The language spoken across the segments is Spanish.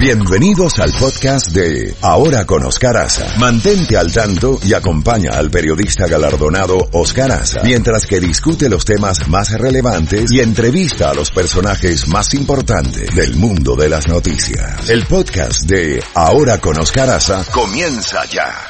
Bienvenidos al podcast de Ahora con Oscar Aza. Mantente al tanto y acompaña al periodista galardonado Oscar Aza mientras que discute los temas más relevantes y entrevista a los personajes más importantes del mundo de las noticias. El podcast de Ahora con Oscar Aza comienza ya.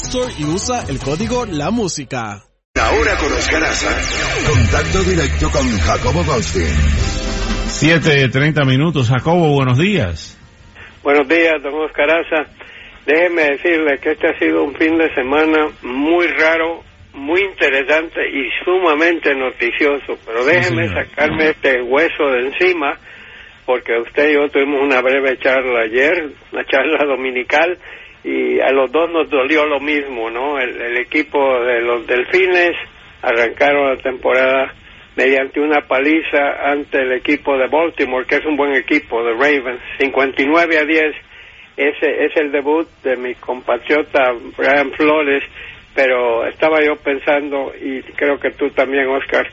Store y usa el código La Música. Ahora con Oscar Aza, contacto directo con Jacobo Goldstein. 7.30 minutos. Jacobo, buenos días. Buenos días, don Oscar Aza. Déjeme decirle que este ha sido un fin de semana muy raro, muy interesante y sumamente noticioso. Pero déjeme sacarme este hueso de encima, porque usted y yo tuvimos una breve charla ayer, una charla dominical, y a los dos nos dolió lo mismo, ¿no? El, el equipo de los Delfines arrancaron la temporada mediante una paliza ante el equipo de Baltimore, que es un buen equipo, de Ravens, 59 a 10. Ese es el debut de mi compatriota Brian Flores, pero estaba yo pensando, y creo que tú también, Oscar,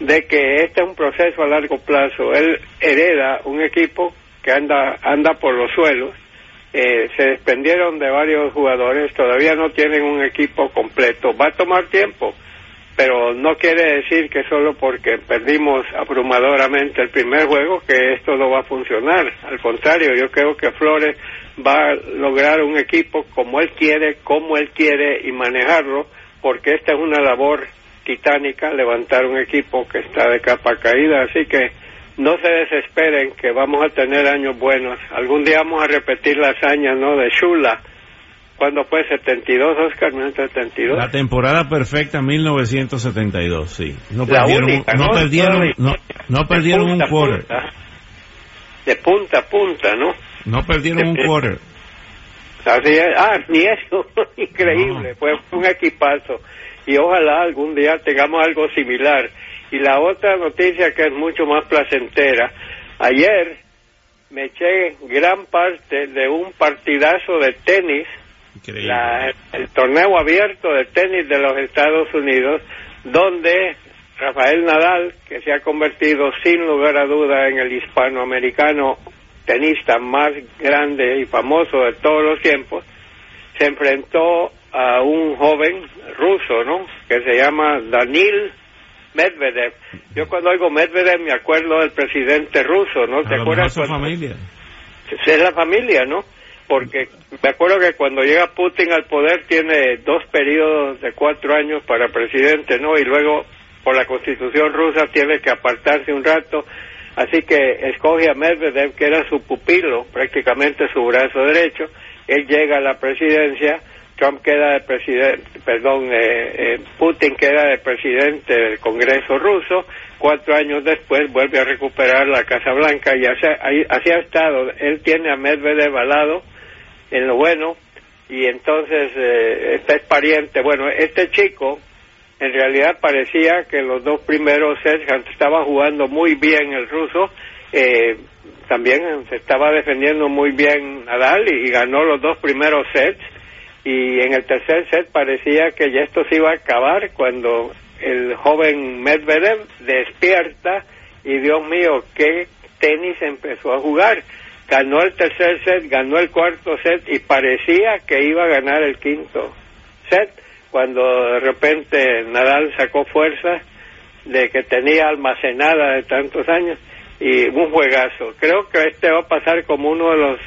de que este es un proceso a largo plazo. Él hereda un equipo que anda, anda por los suelos. Eh, se desprendieron de varios jugadores, todavía no tienen un equipo completo. Va a tomar tiempo, pero no quiere decir que solo porque perdimos abrumadoramente el primer juego que esto no va a funcionar. Al contrario, yo creo que Flores va a lograr un equipo como él quiere, como él quiere y manejarlo, porque esta es una labor titánica, levantar un equipo que está de capa caída, así que no se desesperen que vamos a tener años buenos. Algún día vamos a repetir la hazaña, ¿no? De Shula. ¿Cuándo fue? ¿72, Oscar? ¿No es 72? La temporada perfecta 1972, sí. No La perdieron, única, no, ¿no? perdieron, no, no perdieron un punta quarter. punta. De punta a punta, ¿no? No perdieron un quarter. Así es. Ah, ni eso. Increíble. Fue un equipazo. Y ojalá algún día tengamos algo similar. Y la otra noticia que es mucho más placentera. Ayer me eché gran parte de un partidazo de tenis, la- el torneo abierto de tenis de los Estados Unidos, donde Rafael Nadal, que se ha convertido sin lugar a duda en el hispanoamericano tenista más grande y famoso de todos los tiempos, se enfrentó a un joven ruso, ¿no? Que se llama Danil Medvedev. Yo cuando oigo Medvedev me acuerdo del presidente ruso, ¿no? ¿Te acuerdas? su cuando- familia. es la familia, ¿no? Porque me acuerdo que cuando llega Putin al poder tiene dos periodos de cuatro años para presidente, ¿no? Y luego, por la constitución rusa, tiene que apartarse un rato. Así que escoge a Medvedev, que era su pupilo, prácticamente su brazo derecho. Él llega a la presidencia, Trump queda de presidente, perdón, eh, eh, Putin queda de presidente del Congreso ruso. Cuatro años después vuelve a recuperar la Casa Blanca y así, así ha estado. Él tiene a Medvedev al lado en lo bueno y entonces eh, este es pariente. Bueno, este chico en realidad parecía que los dos primeros sets estaba jugando muy bien el ruso. eh, también se estaba defendiendo muy bien Nadal y ganó los dos primeros sets y en el tercer set parecía que ya esto se iba a acabar cuando el joven Medvedev despierta y Dios mío, qué tenis empezó a jugar. Ganó el tercer set, ganó el cuarto set y parecía que iba a ganar el quinto set cuando de repente Nadal sacó fuerza de que tenía almacenada de tantos años y un juegazo. Creo que este va a pasar como uno de los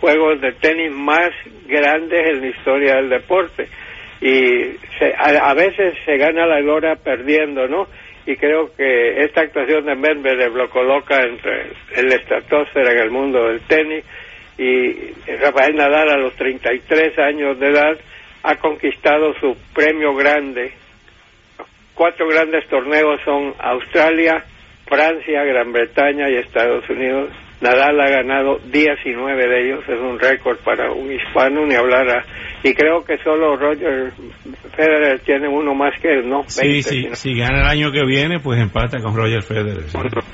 juegos de tenis más grandes en la historia del deporte y a, veces se gana la gloria perdiendo, ¿no? Y creo que esta actuación de Medvedev lo coloca entre el estratosfera en el mundo del tenis y Rafael Nadal a los 33 años de edad ha conquistado su premio grande. Cuatro grandes torneos son Australia, Francia, Gran Bretaña y Estados Unidos. Nadal ha ganado 19 de ellos, es un récord para un hispano, ni hablar a... Y creo que solo Roger Federer tiene uno más que él, ¿no? sí, sí, si gana el año que viene, pues empata con Roger Federer.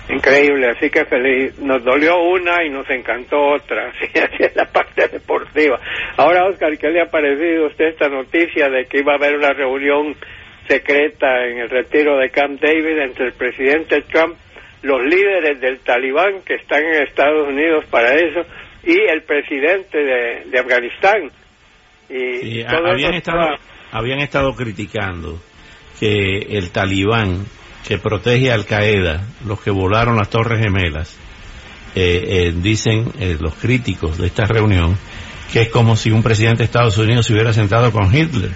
Increíble, así que feliz. Nos dolió una y nos encantó otra, así es la parte deportiva. Ahora, Oscar, ¿qué le ha parecido a usted esta noticia de que iba a haber una reunión secreta en el retiro de Camp David entre el presidente Trump los líderes del talibán que están en Estados Unidos para eso y el presidente de, Afganistán. Y habían, estado, habían estado criticando que el talibán que protege a Al Qaeda, los que volaron las Torres Gemelas, eh, eh, dicen eh, los críticos de esta reunión que es como si un presidente de Estados Unidos se hubiera sentado con Hitler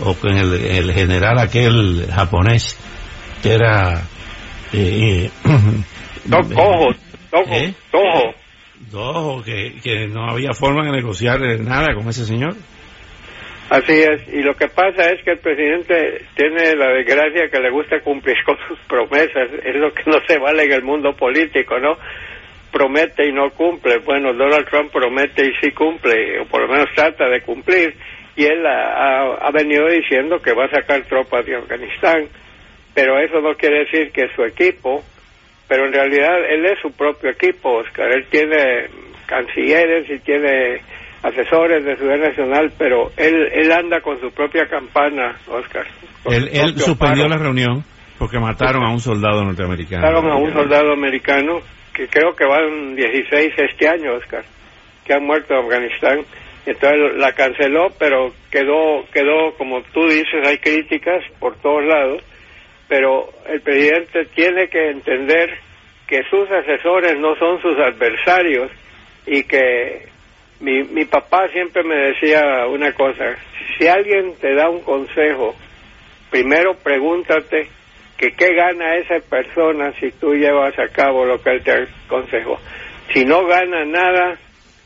o con el general aquel japonés que era eh, dos cojos, ¿Eh? dos que, que no había forma de negociar nada con ese señor. Así es, y lo que pasa es que el presidente tiene la desgracia que le gusta cumplir con sus promesas, es lo que no se vale en el mundo político, ¿no? Promete y no cumple. Bueno, Donald Trump promete y sí cumple, o por lo menos trata de cumplir, y él ha, ha venido diciendo que va a sacar tropas de Afganistán pero eso no quiere decir que su equipo, pero en realidad él es su propio equipo, Oscar. Él tiene cancilleres y tiene asesores de seguridad nacional, pero él, él anda con su propia campana, Oscar. Él, él suspendió la reunión porque mataron a un soldado norteamericano. Mataron a un soldado americano, que creo que van 16 este año, Oscar, que han muerto en Afganistán. Entonces la canceló, pero quedó, quedó, como tú dices, hay críticas por todos lados pero el presidente tiene que entender que sus asesores no son sus adversarios y que mi, mi papá siempre me decía una cosa, si alguien te da un consejo, primero pregúntate que qué gana esa persona si tú llevas a cabo lo que él te aconsejó. Si no gana nada,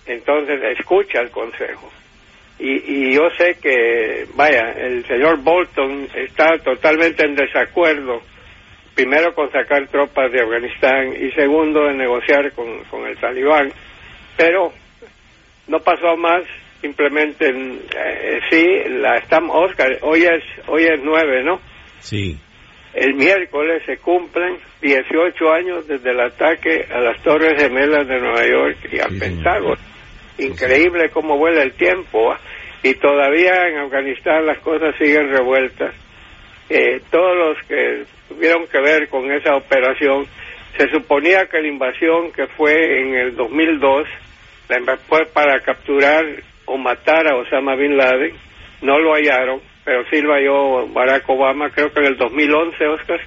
entonces escucha el consejo. Y, yo sé que, vaya, el señor Bolton está totalmente en desacuerdo, primero con sacar tropas de Afganistán y segundo en negociar con, con el talibán, pero no pasó más, simplemente eh, sí, la estamos, Oscar, hoy es, hoy es nueve, ¿no? Sí. El miércoles se cumplen 18 años desde el ataque a las Torres Gemelas de Nueva York y al Pentágono. Increíble cómo vuela el tiempo. ¿ah? Y todavía en Afganistán las cosas siguen revueltas. Eh, todos los que tuvieron que ver con esa operación, se suponía que la invasión que fue en el 2002 fue para capturar o matar a Osama Bin Laden. No lo hallaron, pero sí lo halló Barack Obama, creo que en el 2011, Oscar.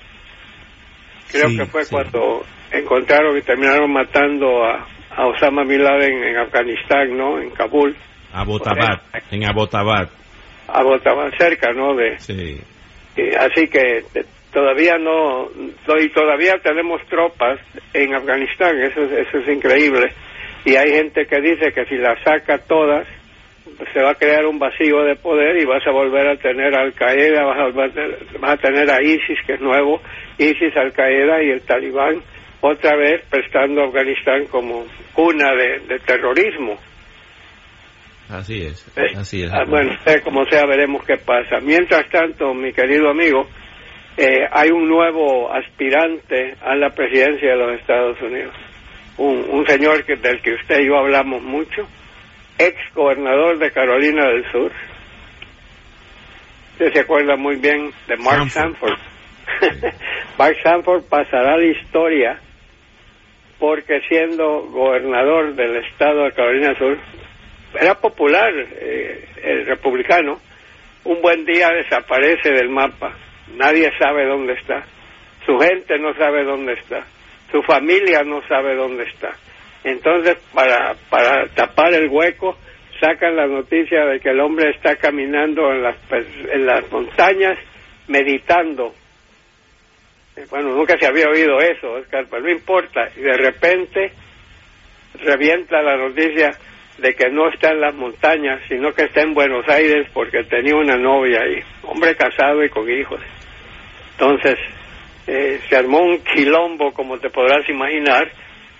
Creo que fue cuando encontraron y terminaron matando a, a Osama Bin Laden en Afganistán, ¿no? En Kabul. Abbottabad, en Abbottabad. Abbottabad, cerca, ¿no? De, sí. así que todavía no, y todavía tenemos tropas en Afganistán, eso, eso es increíble. Y hay gente que dice que si las saca todas, se va a crear un vacío de poder y vas a volver a tener Al Qaeda, vas a, vas a tener a ISIS, que es nuevo, ISIS, Al Qaeda y el Talibán otra vez prestando a Afganistán como cuna de, terrorismo. Así es, eh, así es. Ah, bueno, como sea, veremos qué pasa. Mientras tanto, mi querido amigo, eh, hay un nuevo aspirante a la presidencia de los Estados Unidos. Un, señor que, del que usted y yo hablamos mucho, ex gobernador de Carolina del Sur. Usted se acuerda muy bien de Mark Sanford. Mark Sanford pasará la historia porque siendo gobernador del estado de Carolina Sur, era popular, eh, el republicano, un buen día desaparece del mapa nadie sabe dónde está, su gente no sabe dónde está, su familia no sabe dónde está. Entonces, para, para tapar el hueco, sacan la noticia de que el hombre está caminando en las, en las montañas meditando. Bueno, nunca se había oído eso, Oscar, pero no importa. Y de repente revienta la noticia de que no está en las montañas, sino que está en Buenos Aires porque tenía una novia ahí, hombre casado y con hijos. Entonces, eh, se armó un quilombo, como te podrás imaginar,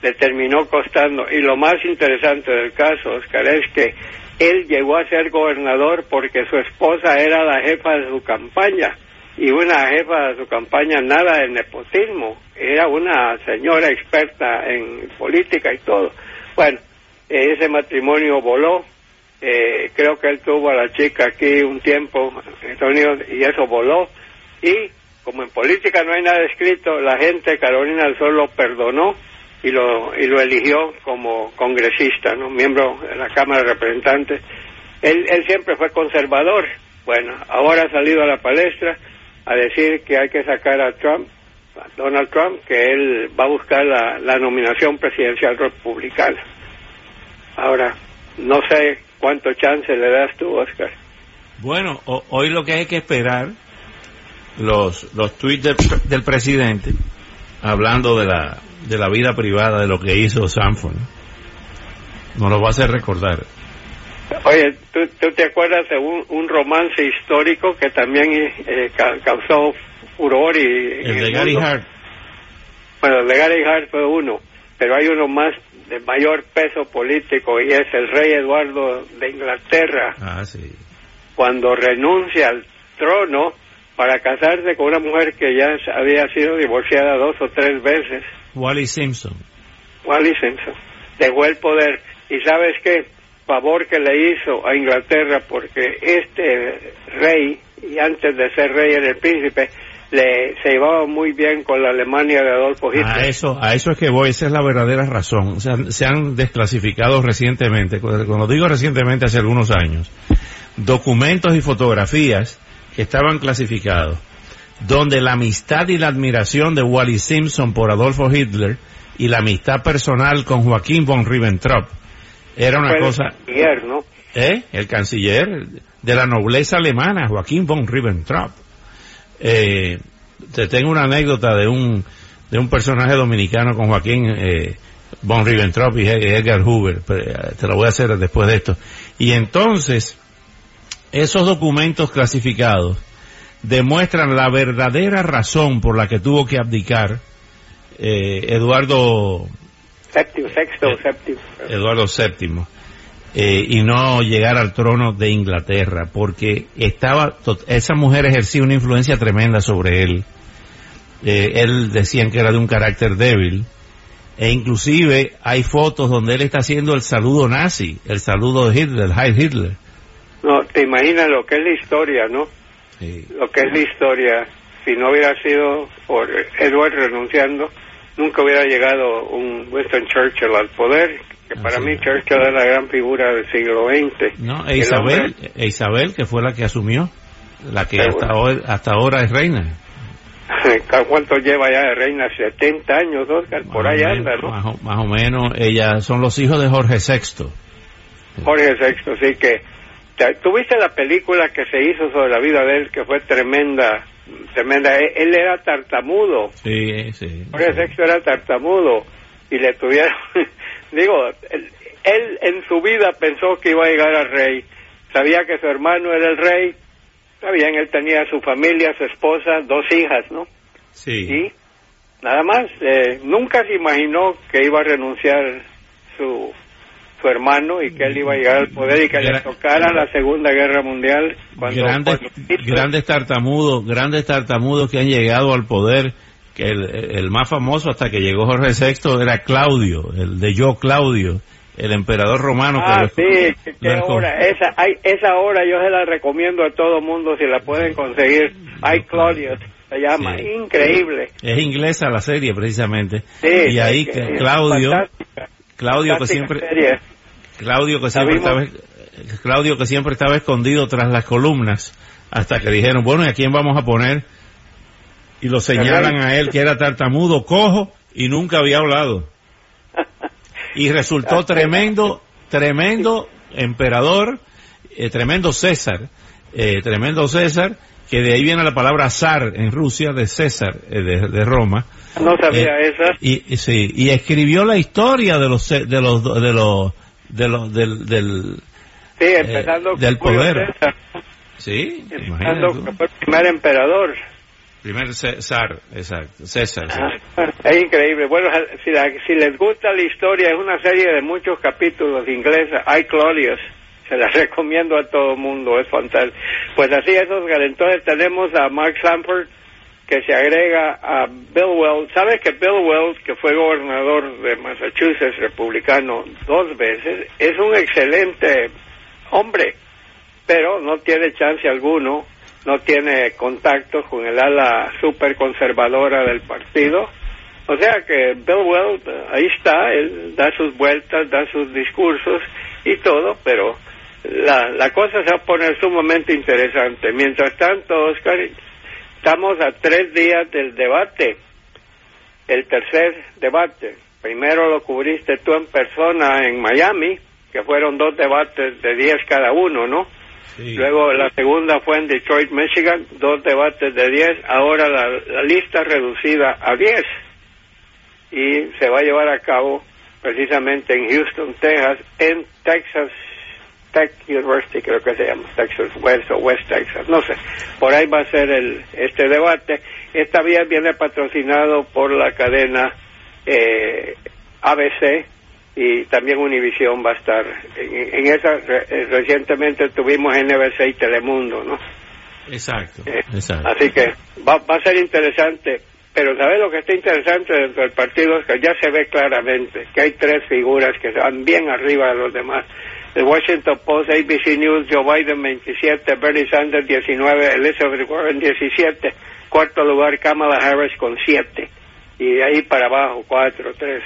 le terminó costando. Y lo más interesante del caso, Oscar, es que él llegó a ser gobernador porque su esposa era la jefa de su campaña. Y una jefa de su campaña nada de nepotismo, era una señora experta en política y todo. Bueno, ese matrimonio voló, eh, creo que él tuvo a la chica aquí un tiempo Unidos y eso voló. Y como en política no hay nada escrito, la gente Carolina del Sol lo perdonó y lo, y lo eligió como congresista, ¿no? miembro de la Cámara de Representantes. Él, él siempre fue conservador. Bueno, ahora ha salido a la palestra a decir que hay que sacar a Trump, a Donald Trump, que él va a buscar la, nominación presidencial republicana. Ahora, no sé cuánto chance le das tú, Oscar. Bueno, hoy lo que hay que esperar, los, los tweets del presidente, hablando de la, de la vida privada, de lo que hizo Sanford. Nos lo va a hacer recordar. Oye, ¿tú, te acuerdas de un, romance histórico que también eh, causó furor y... El de Gary Hart. Bueno, el de Gary Hart fue uno, pero hay uno más de mayor peso político y es el rey Eduardo de Inglaterra. Ah, sí. Cuando renuncia al trono, para casarse con una mujer que ya había sido divorciada dos o tres veces. Wally Simpson. Wally Simpson. Dejó el poder. ¿Y sabes qué? Favor que le hizo a Inglaterra porque este rey, y antes de ser rey era el príncipe, le, se llevaba muy bien con la Alemania de Adolfo Hitler. A eso, a eso es que voy, esa es la verdadera razón. O sea, se han desclasificado recientemente, cuando digo recientemente, hace algunos años, documentos y fotografías estaban clasificados, donde la amistad y la admiración de Wally Simpson por Adolfo Hitler y la amistad personal con Joaquín von Ribbentrop era una cosa... El canciller, ¿no? ¿Eh? El canciller de la nobleza alemana, Joaquín von Ribbentrop. Eh, te tengo una anécdota de un, de un personaje dominicano con Joaquín eh, von Ribbentrop y Edgar Hoover. Eh, te lo voy a hacer después de esto. Y entonces, esos documentos clasificados demuestran la verdadera razón por la que tuvo que abdicar eh, Eduardo séptimo, sexto, eh, séptimo. Eduardo VII eh, y no llegar al trono de Inglaterra porque estaba esa mujer ejercía una influencia tremenda sobre él él decían que era de un carácter débil e inclusive hay fotos donde él está haciendo el saludo nazi el saludo de Hitler el Heil Hitler no, te imaginas lo que es la historia, ¿no? Lo que es la historia. Si no hubiera sido por Edward renunciando, nunca hubiera llegado un Winston Churchill al poder, que para mí Churchill es la gran figura del siglo XX. No, e Isabel, e Isabel, que fue la que asumió, la que hasta, hoy, hasta ahora es reina. ¿Cuánto lleva ya de reina? 70 años, Oscar, por ahí anda, ¿no? Más más o menos, ella son los hijos de Jorge VI. Jorge VI, sí que ¿Tuviste la película que se hizo sobre la vida de él, que fue tremenda? Tremenda Él era tartamudo. Sí, sí. Por el sexo era tartamudo. Y le tuvieron. digo, él, en su vida pensó que iba a llegar al rey. Sabía que su hermano era el rey. Está bien, él tenía su familia, su esposa, dos hijas, ¿no? Sí. Y nada más. Eh, nunca se imaginó que iba a renunciar su su hermano y que él iba a llegar al poder y que le tocara la Segunda Guerra Mundial. Cuando, grandes, grandes tartamudos, grandes tartamudos que han llegado al poder, que el, más famoso hasta que llegó Jorge VI era Claudio, el de yo Claudio, el emperador romano. Ah, sí, qué hora. Esa, hay, esa hora yo se la recomiendo a todo mundo si la pueden conseguir. Hay Claudio se llama, increíble. Es inglesa la serie precisamente. y ahí Claudio, Claudio que siempre Claudio que siempre estaba Claudio que siempre estaba escondido tras las columnas hasta que dijeron, bueno, ¿y a quién vamos a poner y lo señalan a él que era tartamudo, cojo y nunca había hablado. Y resultó tremendo, tremendo emperador, eh, tremendo César, eh, tremendo César, que de ahí viene la palabra zar en Rusia, de César, eh, de, Roma. No sabía esa. Y, sí, y escribió la historia de los, de los, de los, de los, del, del, sí, empezando del poder. Sí, empezando con el primer emperador. Primer César, exacto, César. Ah, es increíble. Bueno, si, si, les gusta la historia, es una serie de muchos capítulos inglesa. Hay Claudius, se la recomiendo a todo mundo, es fantástico. Pues así esos entonces tenemos a Mark Sanford que se agrega a Bill Wells. ¿Sabes que Bill Wells, que fue gobernador de Massachusetts, republicano, dos veces, es un excelente hombre, pero no tiene chance alguno no tiene contacto con el ala super conservadora del partido. O sea que Bill Weld ahí está, él da sus vueltas, da sus discursos y todo, pero la, la cosa se va a poner sumamente interesante. Mientras tanto, Oscar, estamos a tres días del debate, el tercer debate. Primero lo cubriste tú en persona en Miami, que fueron dos debates de diez cada uno, ¿no? Luego la segunda fue en Detroit, Michigan, dos debates de 10, ahora la, lista reducida a 10 y se va a llevar a cabo precisamente en Houston, Texas, en Texas Tech University, creo que se llama, Texas West o West Texas, no sé. Por ahí va a ser el, este debate. Esta vía viene patrocinado por la cadena eh, ABC, y también Univisión va a estar. En, esa eh, recientemente tuvimos NBC y Telemundo, ¿no? Exacto, eh, Así que va, va a ser interesante, pero ¿sabes lo que está interesante dentro del partido? Es que ya se ve claramente que hay tres figuras que van bien arriba de los demás. El Washington Post, ABC News, Joe Biden 27, Bernie Sanders 19, Elizabeth Warren 17, cuarto lugar Kamala Harris con 7 y ahí para abajo 4, 3.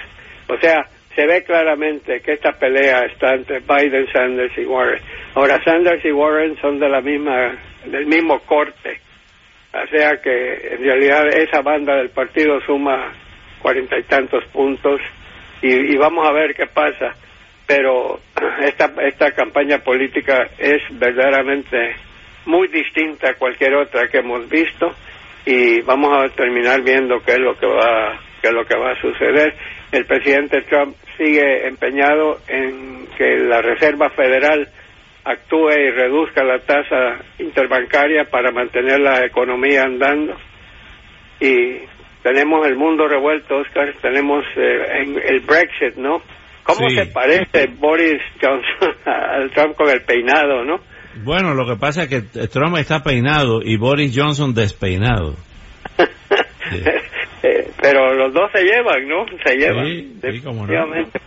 O sea, se ve claramente que esta pelea está entre Biden, Sanders y Warren. Ahora, Sanders y Warren son de la misma, del mismo corte. O sea que en realidad esa banda del partido suma cuarenta y tantos puntos y, vamos a ver qué pasa. Pero esta, esta campaña política es verdaderamente muy distinta a cualquier otra que hemos visto y vamos a terminar viendo qué es lo que va qué es lo que va a suceder. El presidente Trump sigue empeñado en que la Reserva Federal actúe y reduzca la tasa interbancaria para mantener la economía andando. Y tenemos el mundo revuelto, Oscar, tenemos eh, el Brexit, ¿no? ¿Cómo se parece Boris Johnson al Trump con el peinado, no? Bueno, lo que pasa es que Trump está peinado y Boris Johnson despeinado. Eh, pero los dos se llevan, ¿no? Se llevan. Sí,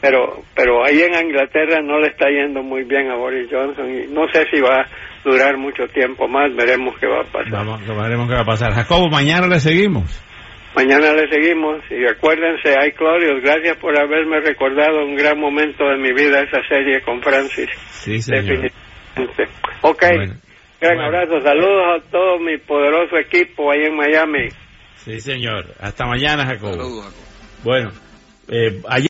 Pero, pero ahí en Inglaterra no le está yendo muy bien a Boris Johnson y no sé si va a durar mucho tiempo más. Veremos qué va a pasar. Vamos, veremos qué va a pasar. Jacobo, mañana le seguimos. Mañana le seguimos y acuérdense, hay Clorios, gracias por haberme recordado un gran momento de mi vida esa serie con Francis. Sí, señor. Ok, gran abrazo, saludos a todo mi poderoso equipo ahí en Miami. Sí, señor. Hasta mañana, Jacobo. Saludos, Jacobo. Bueno, eh, ayer